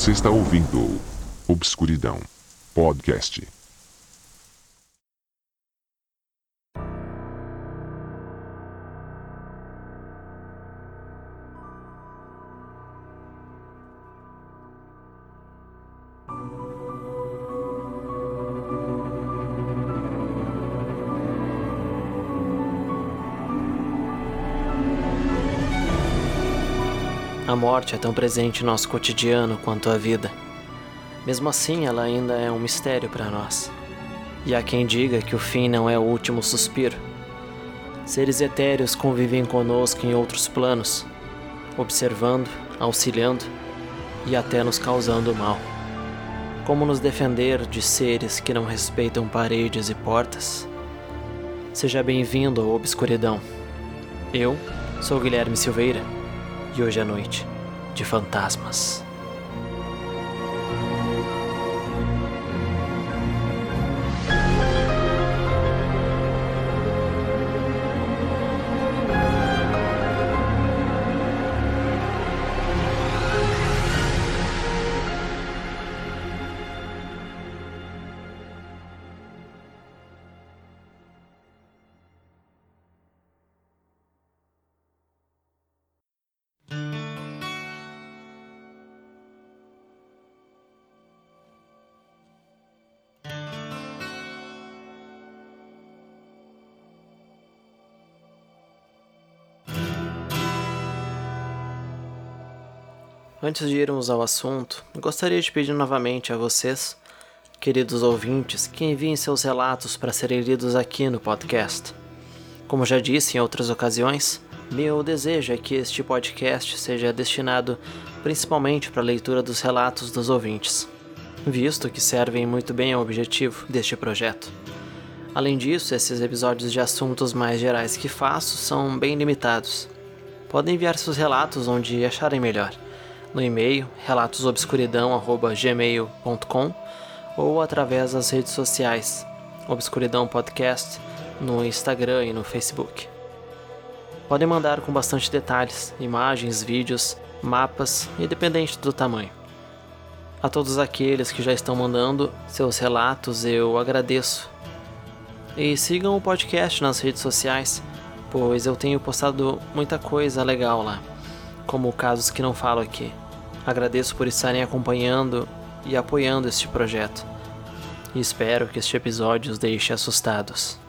Você está ouvindo Obscuridão Podcast. Morte é tão presente em nosso cotidiano quanto a vida. Mesmo assim, ela ainda é um mistério para nós. E há quem diga que o fim não é o último suspiro. Seres etéreos convivem conosco em outros planos, observando, auxiliando e até nos causando mal. Como nos defender de seres que não respeitam paredes e portas? Seja bem-vindo à Obscuridão. Eu sou Guilherme Silveira e hoje à noite de fantasmas. Antes de irmos ao assunto, gostaria de pedir novamente a vocês, queridos ouvintes, que enviem seus relatos para serem lidos aqui no podcast. Como já disse em outras ocasiões, meu desejo é que este podcast seja destinado principalmente para a leitura dos relatos dos ouvintes, visto que servem muito bem ao objetivo deste projeto. Além disso, esses episódios de assuntos mais gerais que faço são bem limitados. Podem enviar seus relatos onde acharem melhor no e-mail relatosobscuridão@gmail.com ou através das redes sociais Obscuridão Podcast no Instagram e no Facebook. Podem mandar com bastante detalhes, imagens, vídeos, mapas, independente do tamanho. A todos aqueles que já estão mandando seus relatos, eu agradeço. E sigam o podcast nas redes sociais, pois eu tenho postado muita coisa legal lá como casos que não falo aqui. Agradeço por estarem acompanhando e apoiando este projeto. E espero que este episódio os deixe assustados.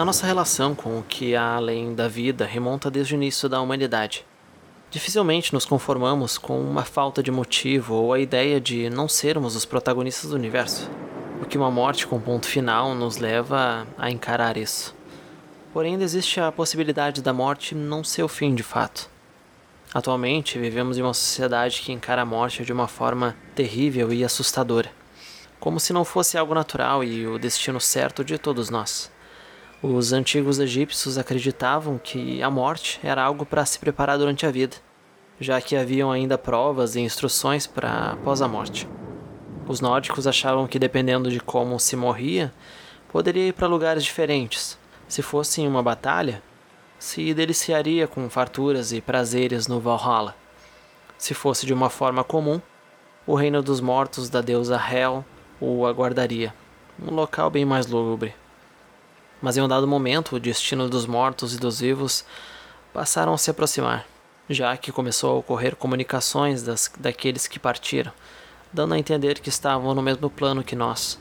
A nossa relação com o que há além da vida remonta desde o início da humanidade. Dificilmente nos conformamos com uma falta de motivo ou a ideia de não sermos os protagonistas do universo, o que uma morte com ponto final nos leva a encarar isso. Porém, ainda existe a possibilidade da morte não ser o fim de fato. Atualmente, vivemos em uma sociedade que encara a morte de uma forma terrível e assustadora, como se não fosse algo natural e o destino certo de todos nós. Os antigos egípcios acreditavam que a morte era algo para se preparar durante a vida, já que haviam ainda provas e instruções para após a morte. Os nórdicos achavam que dependendo de como se morria, poderia ir para lugares diferentes. Se fosse em uma batalha, se deliciaria com farturas e prazeres no Valhalla. Se fosse de uma forma comum, o reino dos mortos da deusa Hel o aguardaria, um local bem mais lúgubre. Mas em um dado momento, o destino dos mortos e dos vivos passaram a se aproximar, já que começou a ocorrer comunicações das, daqueles que partiram, dando a entender que estavam no mesmo plano que nós.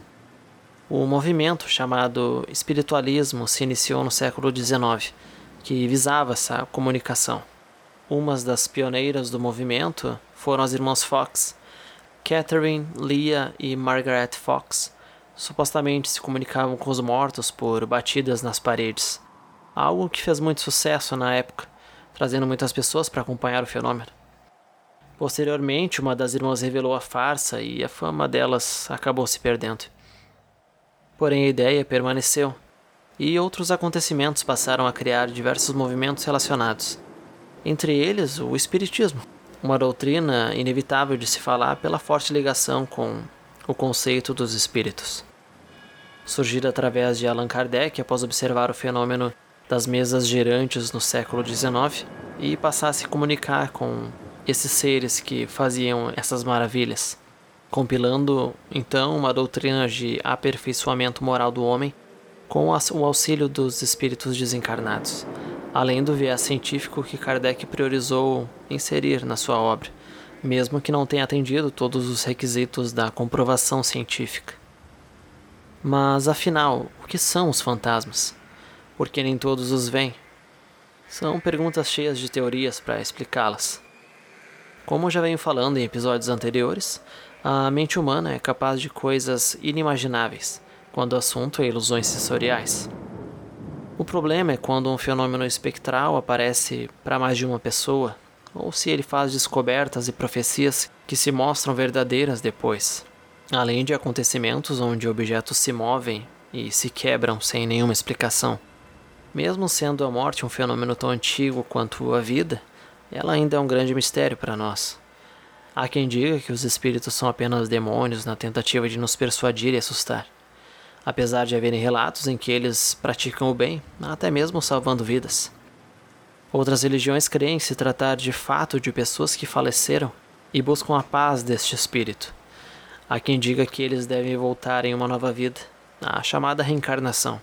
O movimento chamado espiritualismo se iniciou no século XIX, que visava essa comunicação. Umas das pioneiras do movimento foram as irmãs Fox, Catherine, Leah e Margaret Fox, supostamente se comunicavam com os mortos por batidas nas paredes. Algo que fez muito sucesso na época, trazendo muitas pessoas para acompanhar o fenômeno. Posteriormente, uma das irmãs revelou a farsa e a fama delas acabou se perdendo. Porém, a ideia permaneceu, e outros acontecimentos passaram a criar diversos movimentos relacionados, entre eles o Espiritismo, uma doutrina inevitável de se falar pela forte ligação com o conceito dos espíritos. Surgida através de Allan Kardec após observar o fenômeno das mesas girantes no século XIX e passar a se comunicar com esses seres que faziam essas maravilhas, compilando então uma doutrina de aperfeiçoamento moral do homem com o auxílio dos espíritos desencarnados, além do viés científico que Kardec priorizou inserir na sua obra, mesmo que não tenha atendido todos os requisitos da comprovação científica. Mas afinal, o que são os fantasmas? Por que nem todos os veem? São perguntas cheias de teorias para explicá-las. Como já venho falando em episódios anteriores, a mente humana é capaz de coisas inimagináveis quando o assunto é ilusões sensoriais. O problema é quando um fenômeno espectral aparece para mais de uma pessoa, ou se ele faz descobertas e profecias que se mostram verdadeiras depois, além de acontecimentos onde objetos se movem e se quebram sem nenhuma explicação. Mesmo sendo a morte um fenômeno tão antigo quanto a vida, ela ainda é um grande mistério para nós. Há quem diga que os espíritos são apenas demônios na tentativa de nos persuadir e assustar. Apesar de haverem relatos em que eles praticam o bem, até mesmo salvando vidas. Outras religiões creem se tratar de fato de pessoas que faleceram e buscam a paz deste espírito. Há quem diga que eles devem voltar em uma nova vida, a chamada reencarnação.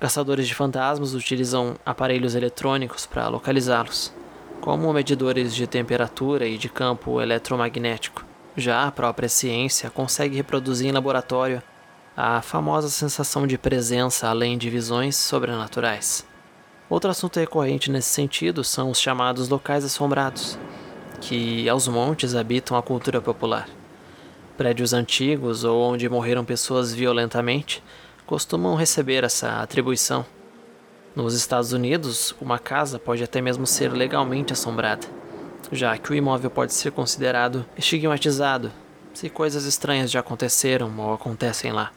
Caçadores de fantasmas utilizam aparelhos eletrônicos para localizá-los como medidores de temperatura e de campo eletromagnético. Já a própria ciência consegue reproduzir em laboratório a famosa sensação de presença além de visões sobrenaturais. Outro assunto recorrente nesse sentido são os chamados locais assombrados, que aos montes habitam a cultura popular. Prédios antigos ou onde morreram pessoas violentamente costumam receber essa atribuição. Nos Estados Unidos, uma casa pode até mesmo ser legalmente assombrada, já que o imóvel pode ser considerado estigmatizado se coisas estranhas já aconteceram ou acontecem lá.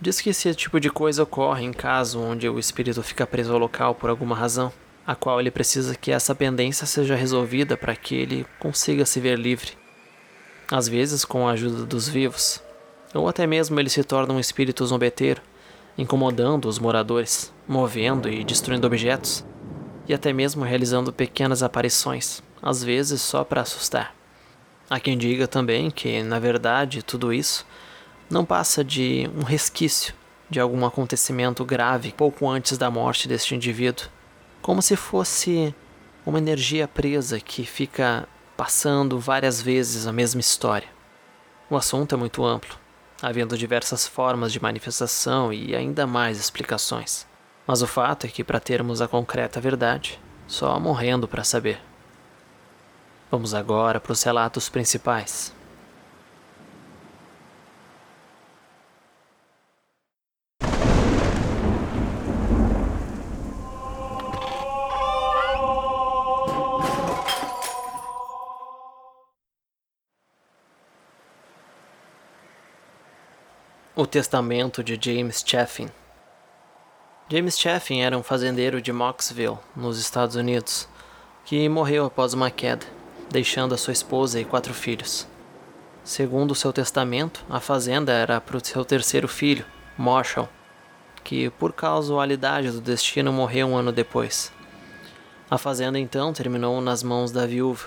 Diz que esse tipo de coisa ocorre em caso onde o espírito fica preso ao local por alguma razão, a qual ele precisa que essa pendência seja resolvida para que ele consiga se ver livre. Às vezes com a ajuda dos vivos, ou até mesmo ele se torna um espírito zombeteiro, incomodando os moradores, movendo e destruindo objetos, e até mesmo realizando pequenas aparições, às vezes só para assustar. Há quem diga também que, na verdade, tudo isso não passa de um resquício de algum acontecimento grave pouco antes da morte deste indivíduo, como se fosse uma energia presa que fica passando várias vezes a mesma história. O assunto é muito amplo, havendo diversas formas de manifestação e ainda mais explicações. Mas o fato é que, para termos a concreta verdade, só morrendo para saber. Vamos agora para os relatos principais. O Testamento de James Chaffin James Chaffin era um fazendeiro de Moxville, nos Estados Unidos, que morreu após uma queda, deixando a sua esposa e quatro filhos. Segundo seu testamento, a fazenda era para o seu terceiro filho, Marshall, que por causalidade do destino morreu um ano depois. A fazenda então terminou nas mãos da viúva,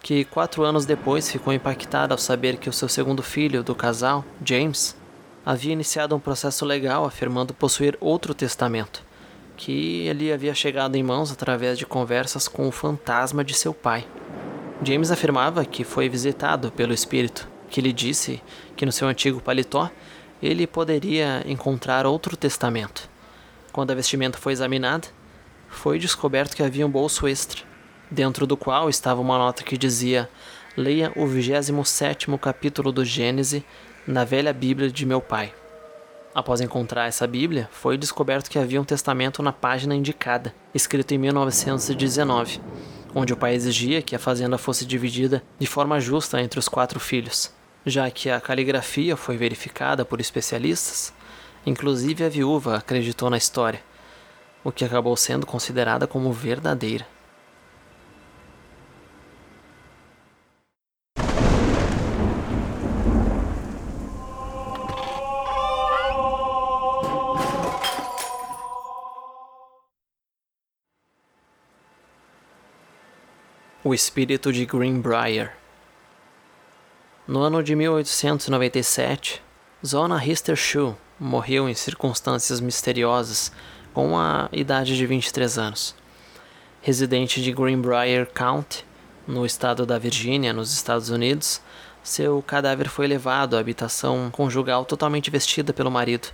que quatro anos depois ficou impactada ao saber que o seu segundo filho do casal, James, havia iniciado um processo legal afirmando possuir outro testamento, que ele havia chegado em mãos através de conversas com o fantasma de seu pai. James afirmava que foi visitado pelo espírito, que lhe disse que no seu antigo paletó ele poderia encontrar outro testamento. Quando a vestimenta foi examinada, foi descoberto que havia um bolso extra, dentro do qual estava uma nota que dizia: Leia o 27 capítulo do Gênesis na velha Bíblia de meu pai. Após encontrar essa Bíblia, foi descoberto que havia um testamento na página indicada, escrito em 1919, onde o pai exigia que a fazenda fosse dividida de forma justa entre os quatro filhos. Já que a caligrafia foi verificada por especialistas, inclusive a viúva acreditou na história, o que acabou sendo considerada como verdadeira. O espírito de Greenbrier. No ano de 1897, Zona Histershoe morreu em circunstâncias misteriosas com a idade de 23 anos. Residente de Greenbrier County, no estado da Virgínia, nos Estados Unidos, seu cadáver foi levado à habitação conjugal totalmente vestida pelo marido,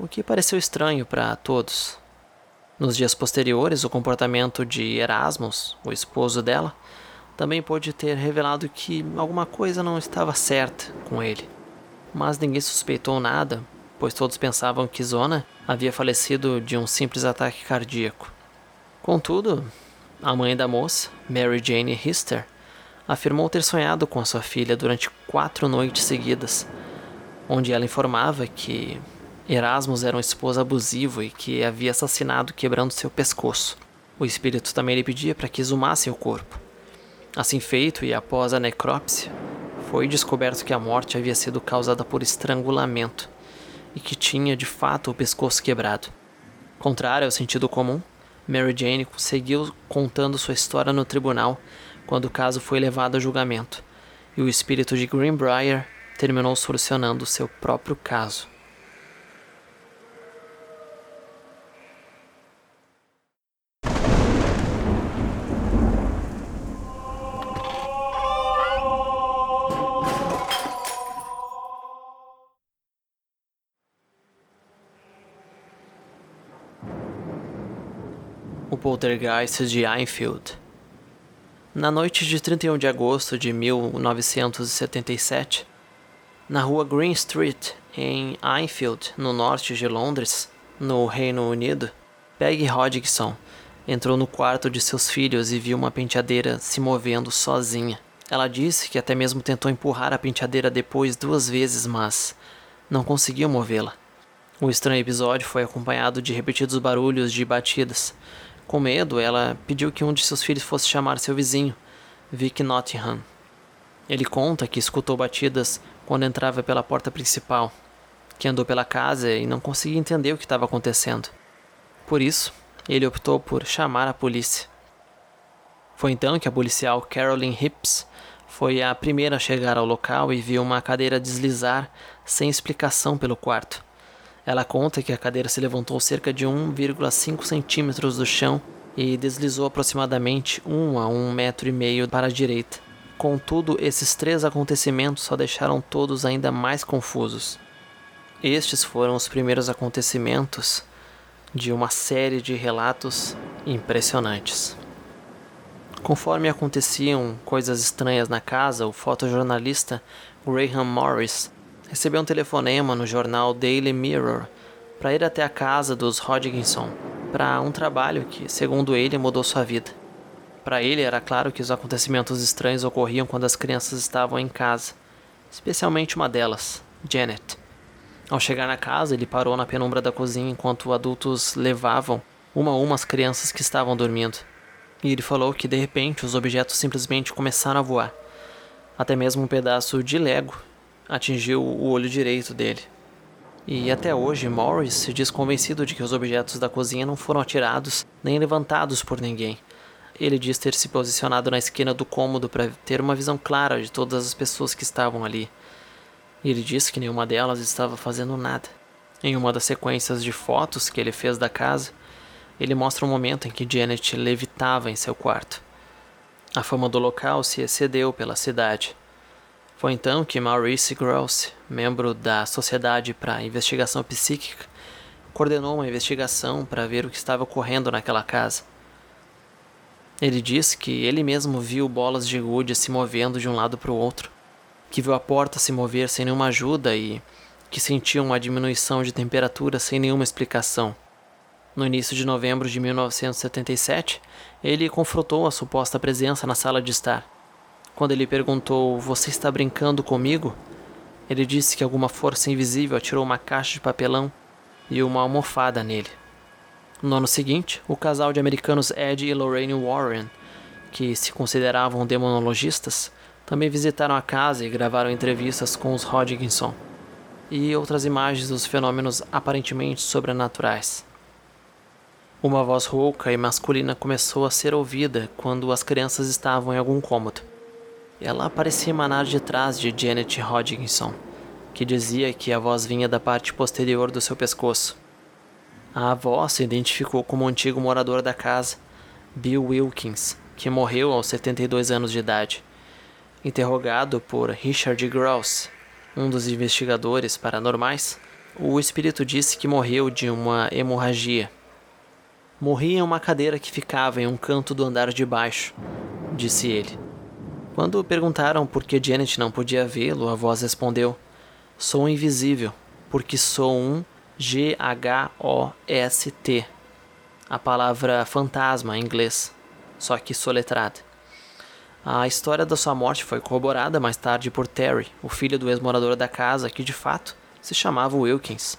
o que pareceu estranho para todos. Nos dias posteriores, o comportamento de Erasmus, o esposo dela, também pôde ter revelado que alguma coisa não estava certa com ele. Mas ninguém suspeitou nada, pois todos pensavam que Zona havia falecido de um simples ataque cardíaco. Contudo, a mãe da moça, Mary Jane Hister, afirmou ter sonhado com a sua filha durante quatro noites seguidas, onde ela informava que Erasmus era um esposo abusivo e que havia assassinado quebrando seu pescoço. O espírito também lhe pedia para que exumassem o corpo. Assim feito, e após a necrópsia, foi descoberto que a morte havia sido causada por estrangulamento e que tinha de fato o pescoço quebrado. Contrário ao sentido comum, Mary Jane seguiu contando sua história no tribunal quando o caso foi levado a julgamento, e o espírito de Greenbrier terminou solucionando seu próprio caso. Poltergeist de Enfield. Na noite de 31 de agosto de 1977, na rua Green Street, em Enfield, no norte de Londres, no Reino Unido, Peggy Hodgson entrou no quarto de seus filhos e viu uma penteadeira se movendo sozinha. Ela disse que até mesmo tentou empurrar a penteadeira depois duas vezes, mas não conseguiu movê-la. O estranho episódio foi acompanhado de repetidos barulhos de batidas, com medo, ela pediu que um de seus filhos fosse chamar seu vizinho, Vic Nottingham. Ele conta que escutou batidas quando entrava pela porta principal, que andou pela casa e não conseguia entender o que estava acontecendo. Por isso, ele optou por chamar a polícia. Foi então que a policial Carolyn Hips foi a primeira a chegar ao local e viu uma cadeira deslizar sem explicação pelo quarto. Ela conta que a cadeira se levantou cerca de 1,5 centímetros do chão e deslizou aproximadamente 1 a 1 metro e meio para a direita. Contudo, esses três acontecimentos só deixaram todos ainda mais confusos. Estes foram os primeiros acontecimentos de uma série de relatos impressionantes. Conforme aconteciam coisas estranhas na casa, o fotojornalista Graham Morris recebeu um telefonema no jornal Daily Mirror para ir até a casa dos Hodgkinson para um trabalho que, segundo ele, mudou sua vida. Para ele era claro que os acontecimentos estranhos ocorriam quando as crianças estavam em casa, especialmente uma delas, Janet. Ao chegar na casa, ele parou na penumbra da cozinha enquanto adultos levavam uma a uma as crianças que estavam dormindo. E ele falou que de repente os objetos simplesmente começaram a voar. Até mesmo um pedaço de Lego atingiu o olho direito dele. E até hoje, Morris se diz convencido de que os objetos da cozinha não foram atirados nem levantados por ninguém. Ele diz ter se posicionado na esquina do cômodo para ter uma visão clara de todas as pessoas que estavam ali. E ele diz que nenhuma delas estava fazendo nada. Em uma das sequências de fotos que ele fez da casa, ele mostra um momento em que Janet levitava em seu quarto. A fama do local se excedeu pela cidade. Foi então que Maurice Gross, membro da Sociedade para Investigação Psíquica, coordenou uma investigação para ver o que estava ocorrendo naquela casa. Ele disse que ele mesmo viu bolas de gude se movendo de um lado para o outro, que viu a porta se mover sem nenhuma ajuda e que sentiu uma diminuição de temperatura sem nenhuma explicação. No início de novembro de 1977, ele confrontou a suposta presença na sala de estar. Quando ele perguntou: Você está brincando comigo? Ele disse que alguma força invisível atirou uma caixa de papelão e uma almofada nele. No ano seguinte, o casal de americanos Ed e Lorraine Warren, que se consideravam demonologistas, também visitaram a casa e gravaram entrevistas com os Hodgkinson e outras imagens dos fenômenos aparentemente sobrenaturais. Uma voz rouca e masculina começou a ser ouvida quando as crianças estavam em algum cômodo. Ela parecia emanar de trás de Janet Hodgkinson, que dizia que a voz vinha da parte posterior do seu pescoço. A avó se identificou como o antigo morador da casa, Bill Wilkins, que morreu aos 72 anos de idade. Interrogado por Richard Gross, um dos investigadores paranormais, o espírito disse que morreu de uma hemorragia Morri em uma cadeira que ficava em um canto do andar de baixo, disse ele. Quando perguntaram por que Janet não podia vê-lo, a voz respondeu: Sou invisível, porque sou um G-H-O-S-T. A palavra fantasma em inglês, só que soletrada. A história da sua morte foi corroborada mais tarde por Terry, o filho do ex-morador da casa, que de fato se chamava Wilkins.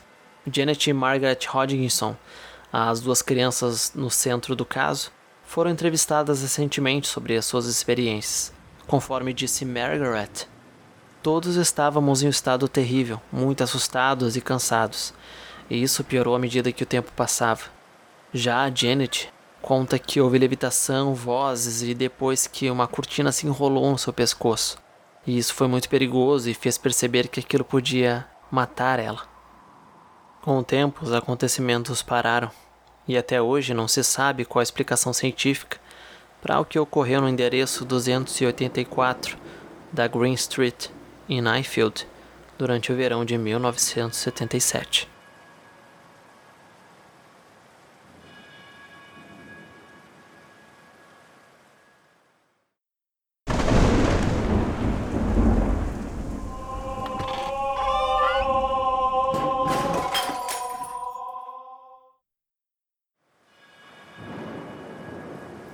Janet e Margaret Hodgkinson as duas crianças no centro do caso foram entrevistadas recentemente sobre as suas experiências. Conforme disse Margaret, todos estávamos em um estado terrível, muito assustados e cansados, e isso piorou à medida que o tempo passava. Já a Janet conta que houve levitação, vozes e depois que uma cortina se enrolou no seu pescoço. E isso foi muito perigoso e fez perceber que aquilo podia matar ela. Com o tempo, os acontecimentos pararam, e até hoje não se sabe qual a explicação científica para o que ocorreu no endereço 284 da Green Street, em Ifield, durante o verão de 1977.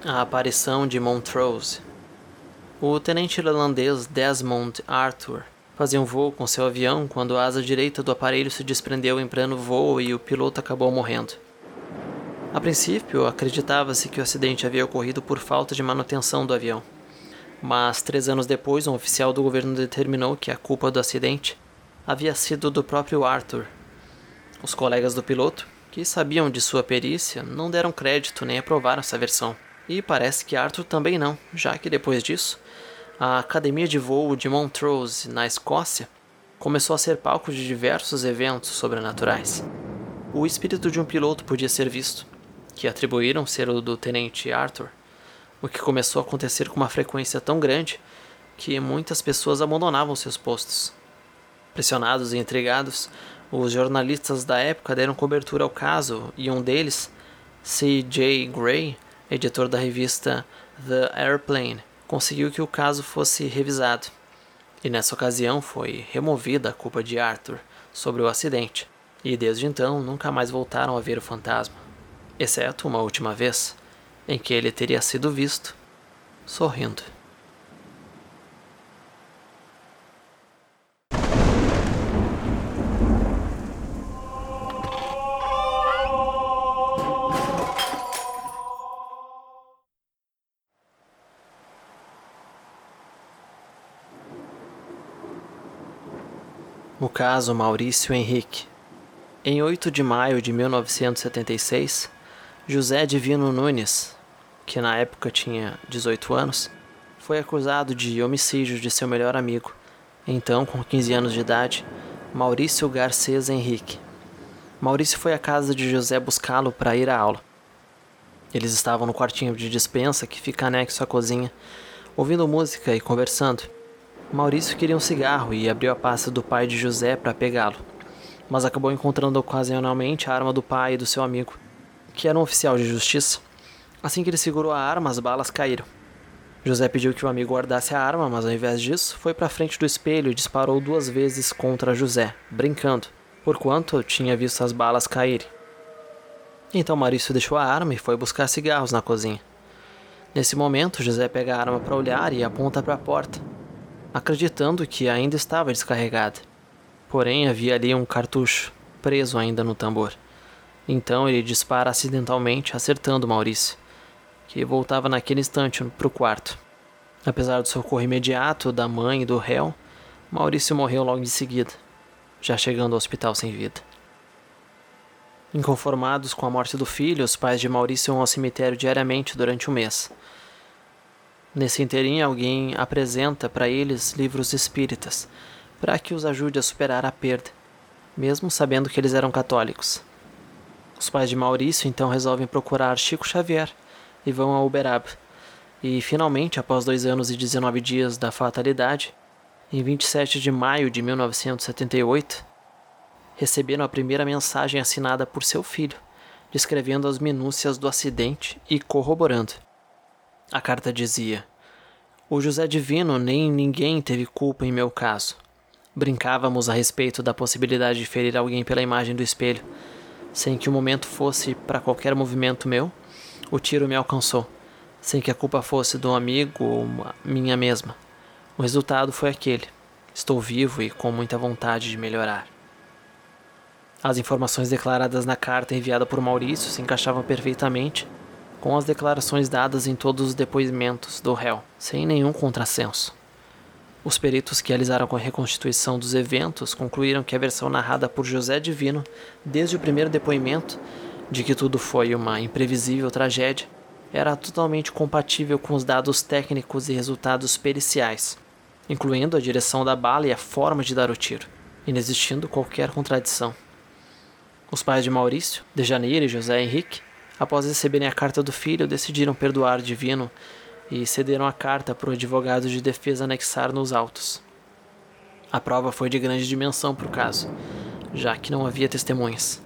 A aparição de Montrose. O tenente irlandês Desmond Arthur fazia um voo com seu avião quando a asa direita do aparelho se desprendeu em pleno voo e o piloto acabou morrendo. A princípio, acreditava-se que o acidente havia ocorrido por falta de manutenção do avião. Mas três anos depois, um oficial do governo determinou que a culpa do acidente havia sido do próprio Arthur. Os colegas do piloto, que sabiam de sua perícia, não deram crédito nem aprovaram essa versão. E parece que Arthur também não, já que depois disso, a Academia de Voo de Montrose, na Escócia, começou a ser palco de diversos eventos sobrenaturais. O espírito de um piloto podia ser visto, que atribuíram ser o do tenente Arthur, o que começou a acontecer com uma frequência tão grande que muitas pessoas abandonavam seus postos. Pressionados e intrigados, os jornalistas da época deram cobertura ao caso e um deles, C.J. Gray, editor da revista The Airplane, conseguiu que o caso fosse revisado. E nessa ocasião foi removida a culpa de Arthur sobre o acidente, e desde então nunca mais voltaram a ver o fantasma, exceto uma última vez, em que ele teria sido visto sorrindo. O caso Maurício Henrique. Em 8 de maio de 1976, José Divino Nunes, que na época tinha 18 anos, foi acusado de homicídio de seu melhor amigo, então com 15 anos de idade, Maurício Garcês Henrique. Maurício foi à casa de José buscá-lo para ir à aula. Eles estavam no quartinho de dispensa que fica anexo à cozinha, ouvindo música e conversando. Maurício queria um cigarro e abriu a pasta do pai de José para pegá-lo, mas acabou encontrando ocasionalmente a arma do pai e do seu amigo, que era um oficial de justiça. Assim que ele segurou a arma, as balas caíram. José pediu que o amigo guardasse a arma, mas ao invés disso, foi para frente do espelho e disparou duas vezes contra José, brincando, porquanto tinha visto as balas caírem. Então Maurício deixou a arma e foi buscar cigarros na cozinha. Nesse momento, José pega a arma para olhar e aponta para a porta, acreditando que ainda estava descarregada. Porém, havia ali um cartucho, preso ainda no tambor. Então ele dispara acidentalmente, acertando Maurício que voltava naquele instante para o quarto. Apesar do socorro imediato da mãe e do réu, Maurício morreu logo em seguida, já chegando ao hospital sem vida. Inconformados com a morte do filho, os pais de Maurício vão ao cemitério diariamente durante um mês. Nesse inteirinho, alguém apresenta para eles livros espíritas, para que os ajude a superar a perda, mesmo sabendo que eles eram católicos. Os pais de Maurício então resolvem procurar Chico Xavier, e vão a Uberaba. E finalmente, após dois anos e 19 dias da fatalidade, em 27 de maio de 1978, receberam a primeira mensagem assinada por seu filho, descrevendo as minúcias do acidente e corroborando. A carta dizia: O José Divino nem ninguém teve culpa em meu caso. Brincávamos a respeito da possibilidade de ferir alguém pela imagem do espelho, sem que o momento fosse para qualquer movimento meu o tiro me alcançou, sem que a culpa fosse do amigo ou minha mesma. O resultado foi aquele. Estou vivo e com muita vontade de melhorar. As informações declaradas na carta enviada por Maurício se encaixavam perfeitamente com as declarações dadas em todos os depoimentos do réu, sem nenhum contrassenso. Os peritos que realizaram a reconstituição dos eventos concluíram que a versão narrada por José Divino, desde o primeiro depoimento, de que tudo foi uma imprevisível tragédia, era totalmente compatível com os dados técnicos e resultados periciais, incluindo a direção da bala e a forma de dar o tiro, inexistindo qualquer contradição. Os pais de Maurício, de Janeiro e José Henrique, após receberem a carta do filho, decidiram perdoar divino e cederam a carta para o advogado de defesa anexar nos autos. A prova foi de grande dimensão para o caso, já que não havia testemunhas.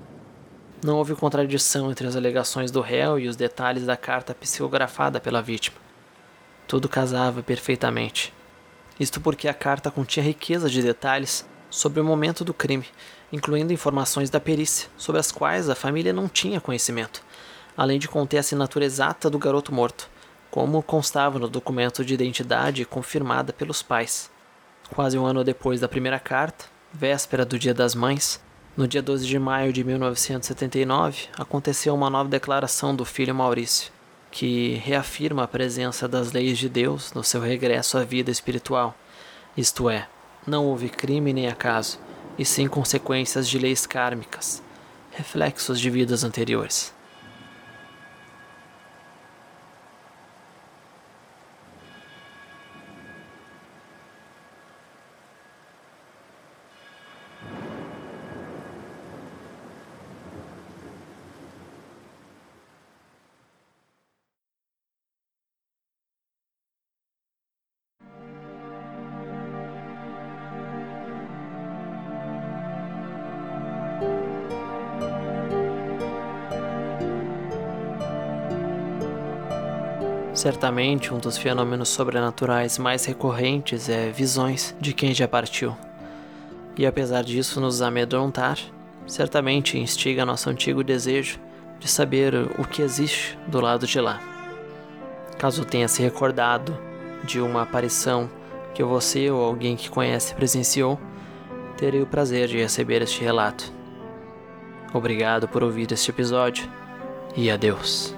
Não houve contradição entre as alegações do réu e os detalhes da carta psicografada pela vítima. Tudo casava perfeitamente. Isto porque a carta continha riqueza de detalhes sobre o momento do crime, incluindo informações da perícia, sobre as quais a família não tinha conhecimento, além de conter a assinatura exata do garoto morto, como constava no documento de identidade confirmada pelos pais. Quase um ano depois da primeira carta, véspera do Dia das Mães, no dia 12 de maio de 1979, aconteceu uma nova declaração do filho Maurício, que reafirma a presença das leis de Deus no seu regresso à vida espiritual. Isto é, não houve crime nem acaso, e sim consequências de leis kármicas, reflexos de vidas anteriores. Certamente, um dos fenômenos sobrenaturais mais recorrentes é visões de quem já partiu. E apesar disso nos amedrontar, certamente instiga nosso antigo desejo de saber o que existe do lado de lá. Caso tenha se recordado de uma aparição que você ou alguém que conhece presenciou, terei o prazer de receber este relato. Obrigado por ouvir este episódio e adeus.